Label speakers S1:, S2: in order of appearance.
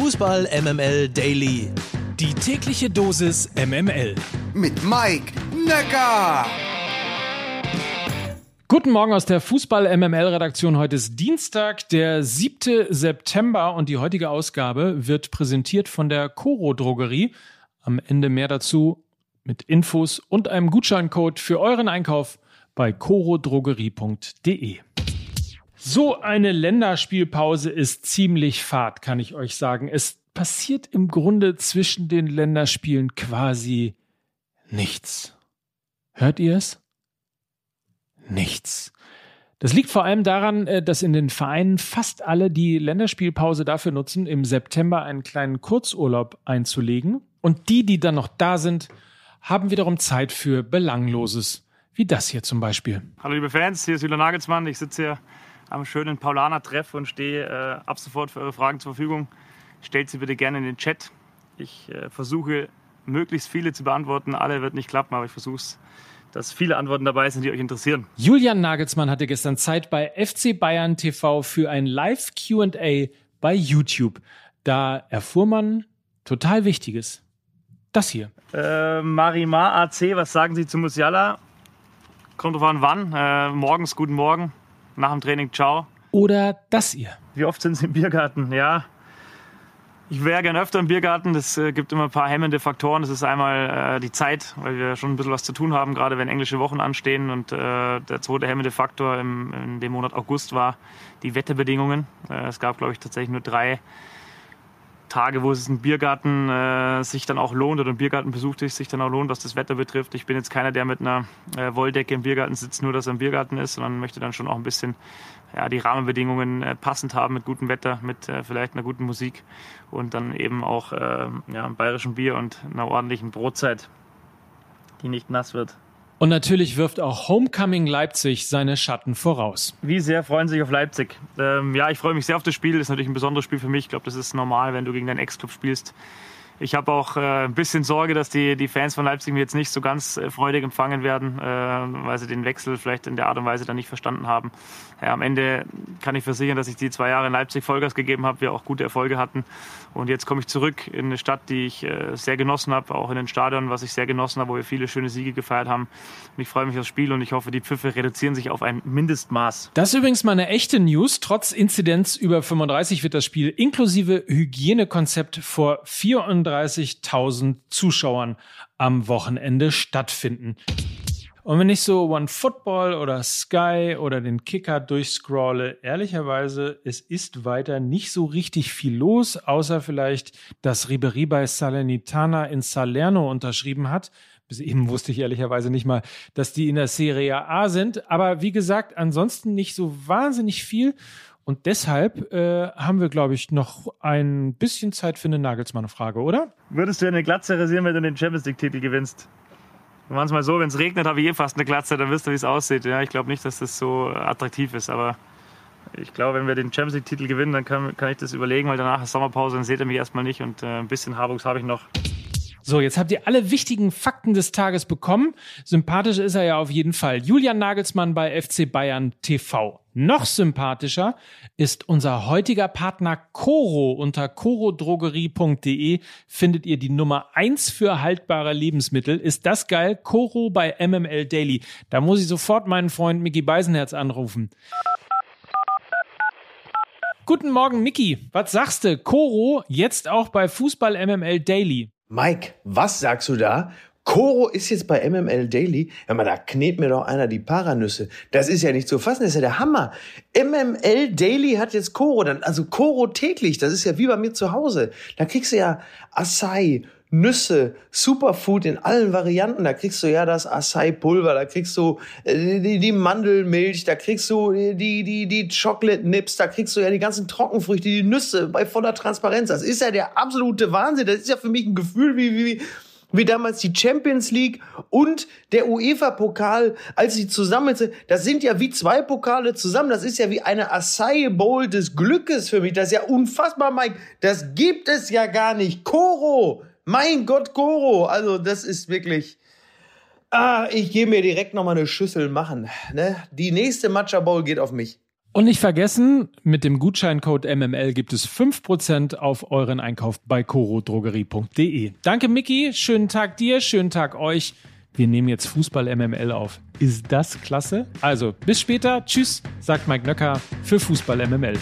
S1: Fußball MML Daily.
S2: Die tägliche Dosis MML.
S3: Mit Mike Necker.
S2: Guten Morgen aus der Fußball MML Redaktion. Heute ist Dienstag, der 7. September und die heutige Ausgabe wird präsentiert von der Coro Drogerie. Am Ende mehr dazu mit Infos und einem Gutscheincode für euren Einkauf bei corodrogerie.de. So eine Länderspielpause ist ziemlich fad, kann ich euch sagen. Es passiert im Grunde zwischen den Länderspielen quasi nichts. Hört ihr es? Nichts. Das liegt vor allem daran, äh, dass in den Vereinen fast alle die Länderspielpause dafür nutzen, im September einen kleinen Kurzurlaub einzulegen. Und die, die dann noch da sind, haben wiederum Zeit für Belangloses, wie das hier zum Beispiel.
S4: Hallo liebe Fans, hier ist Julian Nagelsmann. Ich sitze hier am schönen Paulaner-Treff und stehe äh, ab sofort für eure Fragen zur Verfügung. Stellt sie bitte gerne in den Chat. Ich äh, versuche möglichst viele zu beantworten. Alle wird nicht klappen, aber ich versuche es, dass viele Antworten dabei sind, die euch interessieren.
S2: Julian Nagelsmann hatte gestern Zeit bei FC Bayern TV für ein Live QA bei YouTube. Da erfuhr man total Wichtiges. Das hier.
S4: Äh, Marimar AC, was sagen Sie zu Musiala? Kommt drauf an, wann. Äh, morgens, guten Morgen. Nach dem Training, ciao.
S2: Oder das hier.
S4: Wie oft sind Sie im Biergarten? Ja, ich wäre gerne öfter im Biergarten. Das äh, gibt immer ein paar hemmende Faktoren. Das ist einmal äh, die Zeit, weil wir schon ein bisschen was zu tun haben, gerade wenn englische Wochen anstehen. Und äh, der zweite hemmende Faktor im, in dem Monat August war die Wetterbedingungen. Äh, es gab, glaube ich, tatsächlich nur drei Tage, wo es ein Biergarten äh, sich dann auch lohnt oder ein Biergartenbesuch sich dann auch lohnt, was das Wetter betrifft. Ich bin jetzt keiner, der mit einer äh, Wolldecke im Biergarten sitzt, nur dass er im Biergarten ist, sondern möchte dann schon auch ein bisschen ja, die Rahmenbedingungen äh, passend haben mit gutem Wetter, mit äh, vielleicht einer guten Musik und dann eben auch äh, ja, einem bayerischen Bier und einer ordentlichen Brotzeit, die nicht nass wird.
S2: Und natürlich wirft auch Homecoming Leipzig seine Schatten voraus.
S4: Wie sehr freuen Sie sich auf Leipzig? Ähm, ja, ich freue mich sehr auf das Spiel. Das ist natürlich ein besonderes Spiel für mich. Ich glaube, das ist normal, wenn du gegen deinen Ex-Club spielst. Ich habe auch äh, ein bisschen Sorge, dass die, die Fans von Leipzig mir jetzt nicht so ganz äh, freudig empfangen werden, äh, weil sie den Wechsel vielleicht in der Art und Weise dann nicht verstanden haben. Ja, am Ende kann ich versichern, dass ich die zwei Jahre in Leipzig Vollgas gegeben habe, wir auch gute Erfolge hatten. Und jetzt komme ich zurück in eine Stadt, die ich sehr genossen habe, auch in den Stadion, was ich sehr genossen habe, wo wir viele schöne Siege gefeiert haben. Und ich freue mich aufs Spiel und ich hoffe, die Pfiffe reduzieren sich auf ein Mindestmaß.
S2: Das ist übrigens mal eine echte News. Trotz Inzidenz über 35 wird das Spiel inklusive Hygienekonzept vor 34.000 Zuschauern am Wochenende stattfinden. Und wenn ich so One Football oder Sky oder den Kicker durchscrolle, ehrlicherweise, es ist weiter nicht so richtig viel los, außer vielleicht, dass Ribery bei Salernitana in Salerno unterschrieben hat. Bis eben wusste ich ehrlicherweise nicht mal, dass die in der Serie A sind. Aber wie gesagt, ansonsten nicht so wahnsinnig viel. Und deshalb äh, haben wir, glaube ich, noch ein bisschen Zeit für eine Nagelsmann-Frage, oder?
S4: Würdest du eine Glatze rasieren, wenn du den Champions League-Titel gewinnst? Manchmal so, wenn es regnet, habe ich eh fast eine Glatze, dann wisst ihr, wie es aussieht. Ja, ich glaube nicht, dass das so attraktiv ist, aber ich glaube, wenn wir den Champions League-Titel gewinnen, dann kann, kann, ich das überlegen, weil danach ist Sommerpause, dann seht ihr mich erstmal nicht und äh, ein bisschen Haarwuchs habe ich noch.
S2: So, jetzt habt ihr alle wichtigen Fakten des Tages bekommen. Sympathisch ist er ja auf jeden Fall. Julian Nagelsmann bei FC Bayern TV. Noch sympathischer ist unser heutiger Partner Coro. Unter corodrogerie.de findet ihr die Nummer eins für haltbare Lebensmittel. Ist das geil? Coro bei MML Daily. Da muss ich sofort meinen Freund Mickey Beisenherz anrufen. Guten Morgen, Mickey. Was sagst du? Coro jetzt auch bei Fußball MML Daily.
S5: Mike, was sagst du da? Koro ist jetzt bei MML Daily. Ja, mal, da knetet mir doch einer die Paranüsse. Das ist ja nicht zu fassen, das ist ja der Hammer. MML Daily hat jetzt Koro, dann, also Koro täglich, das ist ja wie bei mir zu Hause. Da kriegst du ja Acai, Nüsse, Superfood in allen Varianten. Da kriegst du ja das Acai-Pulver, da kriegst du äh, die, die, Mandelmilch, da kriegst du die, die, die Chocolate Nips, da kriegst du ja die ganzen Trockenfrüchte, die Nüsse bei voller Transparenz. Das ist ja der absolute Wahnsinn. Das ist ja für mich ein Gefühl wie, wie, wie damals die Champions League und der UEFA-Pokal, als sie zusammen sind. Das sind ja wie zwei Pokale zusammen. Das ist ja wie eine Acai Bowl des Glückes für mich. Das ist ja unfassbar, Mike. Das gibt es ja gar nicht. Koro! Mein Gott, Koro! Also, das ist wirklich. Ah, ich gehe mir direkt nochmal eine Schüssel machen. Ne? Die nächste Matcha Bowl geht auf mich.
S2: Und nicht vergessen, mit dem Gutscheincode MML gibt es 5% auf euren Einkauf bei corodrogerie.de. Danke, Micky. Schönen Tag dir, schönen Tag euch. Wir nehmen jetzt Fußball MML auf. Ist das klasse? Also, bis später. Tschüss, sagt Mike Nöcker für Fußball MML.